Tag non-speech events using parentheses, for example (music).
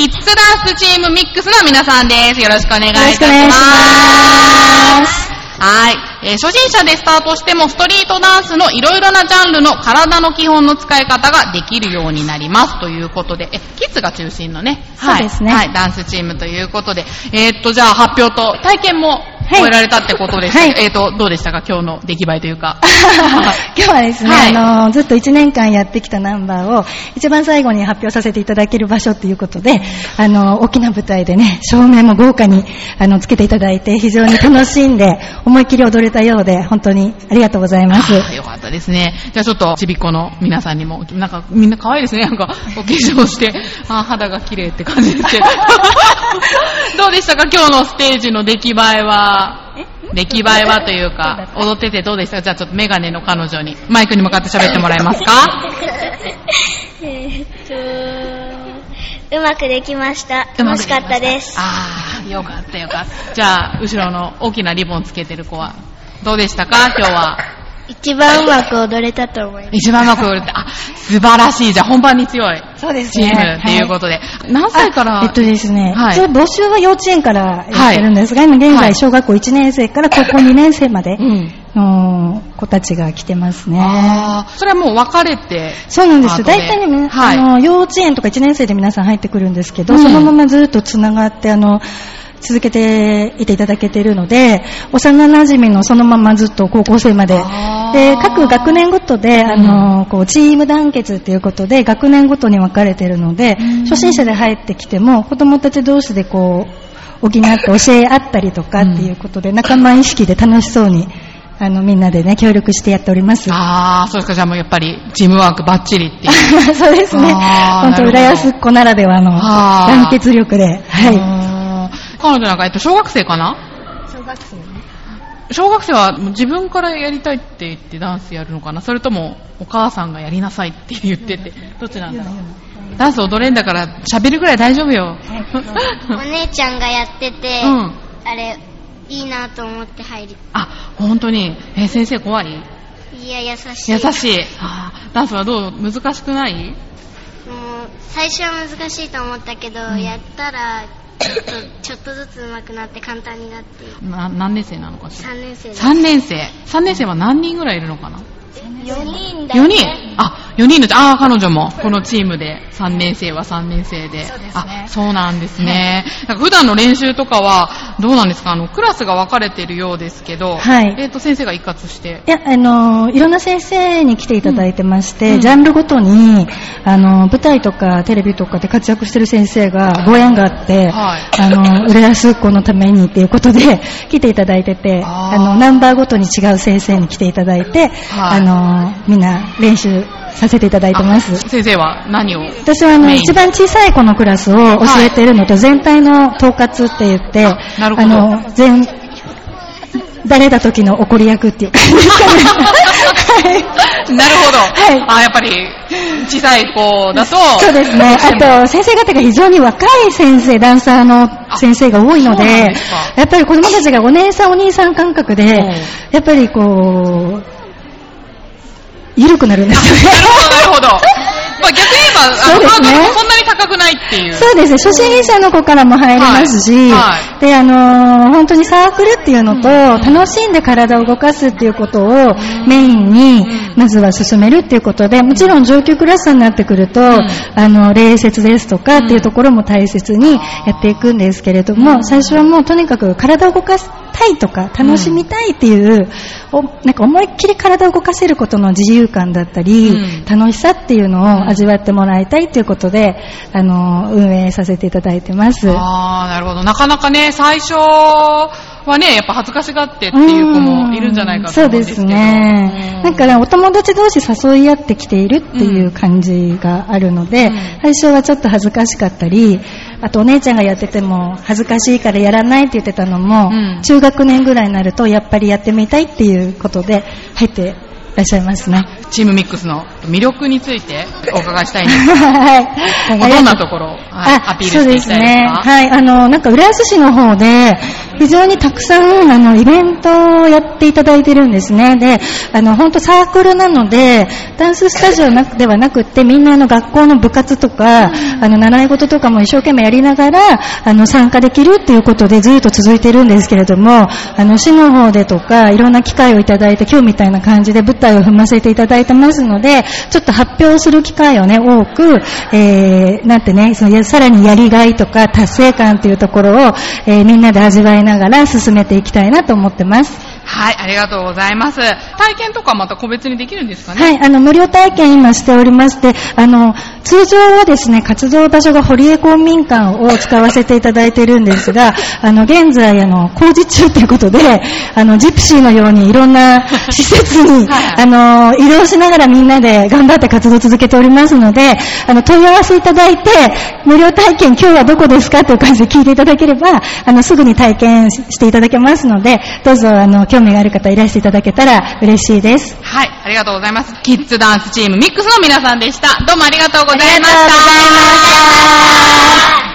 キッズダンスチームミックスの皆さんです。よろしくお願いいたします。はい。えー初心者でスタートしてもストリートダンスのいろいろなジャンルの体の基本の使い方ができるようになりますということで、え、キッズが中心のね、はい。そうですねはい、ダンスチームということで、えーっと、じゃあ発表と体験もい終えられたってことでした、はいえーっと、どうでしたか？今日の出来栄えというか。(laughs) 今日はですね、はいあの、ずっと1年間やってきたナンバーを一番最後に発表させていただける場所ということで、あの、大きな舞台でね、照明も豪華に、あの、つけていただいて、非常に楽しんで、思いっきり踊れたようで、本当にありがとうございます。よかったですね。じゃあちょっと、ちびっこの皆さんにも、なんかみんな可愛いですね。なんか、お化粧して、あー肌が綺麗って感じですけど。(laughs) (laughs) どうでしたか？今日のステージの出来栄えは。出来栄えはというか、踊っててどうでした？かじゃあちょっとメガネの彼女に、マイクに向かって喋ってもらえますか？(laughs) えーっと、うまくできました。楽しかったです。ああ、よかったよかった。じゃあ、後ろの大きなリボンつけてる子は、どうでしたか？今日は。一番うまく踊れたと思います。一番うまく踊れて、あ、素晴らしい。じゃあ本番に強い。そうですチームっていうことで。何歳から？あえっとですね、はい一応募集は幼稚園からやってるんですが、今現はい在小学校1年生から高校2年生までうん。の子たちが来てますね。ああ、それはもう分かれて。そうなんですよ。大体ね、はいあの、幼稚園とか1年生で皆さん入ってくるんですけど、うんそのままずっとつながって、あの、続けていていただけているので、幼馴染のそのままずっと高校生まで。で、各学年ごとで、あの、こう、チーム団結っていうことで、学年ごとに分かれているので、うん初心者で入ってきても、子供たち同士でこう、補って教え合ったりとかっていうことで、仲間意識で楽しそうに、あの、みんなでね、協力してやっております。ああ、そうですか。じゃあもうやっぱりチームワークバッチリっていう。(laughs) そうですね。本当、浦安っ子ならではの団結力で。はい。い。彼女なんか、えっと、小学生かな？小学生小学生は自分からやりたいって言ってダンスやるのかな？それともお母さんがやりなさいって言ってて、どっちなんだろう？ダンス踊れんだから喋るぐらい大丈夫よ。(laughs) お姉ちゃんがやってて、うん。あれ、いいなと思って入り、あ、本当に？えー先生怖い？いや、優しい。優しい。ダンスはどう？難しくない？もう、最初は難しいと思ったけど、やったら、ちょっと、ちょっとずつ上手くなって簡単になって、な何年生なのかしら？3年生です。3年生。3年生は何人ぐらいいるのかな？4人だ ?4 よ人ね。あ、4人のああ、彼女も、このチームで、3年生は3年生で。そうですね。あ、そうなんですね。なんか普段の練習とかは、どうなんですか？あの、クラスが分かれているようですけど、はい。えっ、と、先生が一括して。いや、あの、いろんな先生に来ていただいてまして、うん。ジャンルごとに、あの、舞台とかテレビとかで活躍してる先生がご縁があって、はい。あの、浦安っ子のためにっていうことで (laughs) 来ていただいてて、あの、ナンバーごとに違う先生に来ていただいて、はい。あの、みんな練習させていただいてます。あ先生は何を？私はあの一番小さい子のクラスを教えているのと、全体の統括って言って、あなるほどの、全、誰だ時の怒り役っていう感じですかね。は (laughs) いなるほど。はいあ、やっぱり、小さい子だと、そうですね。あと、先生方が非常に若い先生、ダンサーの先生が多いのででやっぱり子供たちがお姉さんお兄さん感覚でうん、やっぱりこう、緩くなるんですよね。なるほど、なるほど。(laughs) まあ逆に言えば、あの、そうですねハードルもそんなに高くないっていう。そうですね。初心者の子からも入れますし、はいはで、あのー本当にサークルっていうのと、うん楽しんで体を動かすっていうことをメインに、まずは進めるっていうことで、もちろん上級クラスになってくると、んあの、礼節ですとかっていうところも大切にやっていくんですけれども、最初はもうとにかく体を動かしたいとか、楽しみたいっていう、おなんか思いっきり体を動かせることの自由感だったり、うん楽しさっていうのを味わってもらいたいということで、あの、運営させていただいてます。ああ、なるほど。なかなかね、最初はね、やっぱ恥ずかしがってっていう子もいるんじゃないかと思うんですけど。そうですね。だから、お友達同士誘い合ってきているっていう感じがあるので、うん最初はちょっと恥ずかしかったり、あとお姉ちゃんがやってても恥ずかしいからやらないって言ってたのも、うん中学年ぐらいになるとやっぱりやってみたいっていうことで入っていらっしゃいますね。チームミックスの魅力についてお伺いしたいんですがはい。今後どんなところを、はいあアピールしていきたいですか？そうですね。はい。あの、なんか、浦安市の方で、非常にたくさん、あの、イベントをやっていただいてるんですね。で、あの、本当サークルなので、ダンススタジオなくではなくって、みんなあの、学校の部活とか、あの、習い事とかも一生懸命やりながら、あの、参加できるっていうことでずっと続いてるんですけれども、あの、市の方でとか、いろんな機会をいただいて、今日みたいな感じで舞台を踏ませていただいてますので、ちょっと発表する機会をね、多く、えー、なんてね、そのさらにやりがいとか達成感っていうところを、えー、みんなで味わいながらながら進めていきたいなと思ってます。はい、ありがとうございます。体験とかまた個別にできるんですかね？はい、あの、無料体験今しておりまして、あの、通常はですね、活動場所が堀江公民館を使わせていただいているんですが、(laughs) あの、現在、あの、工事中ということで、あの、ジプシーのようにいろんな (laughs) 施設に、はいあの、移動しながらみんなで頑張って活動を続けておりますので、あの、問い合わせいただいて、無料体験今日はどこですかという感じで聞いていただければ、あの、すぐに体験していただけますので、どうぞ、あの、興味がある方いらしていただけたら嬉しいです。はい、ありがとうございます。キッズダンスチームミックスの皆さんでした。どうも。ありがとうございました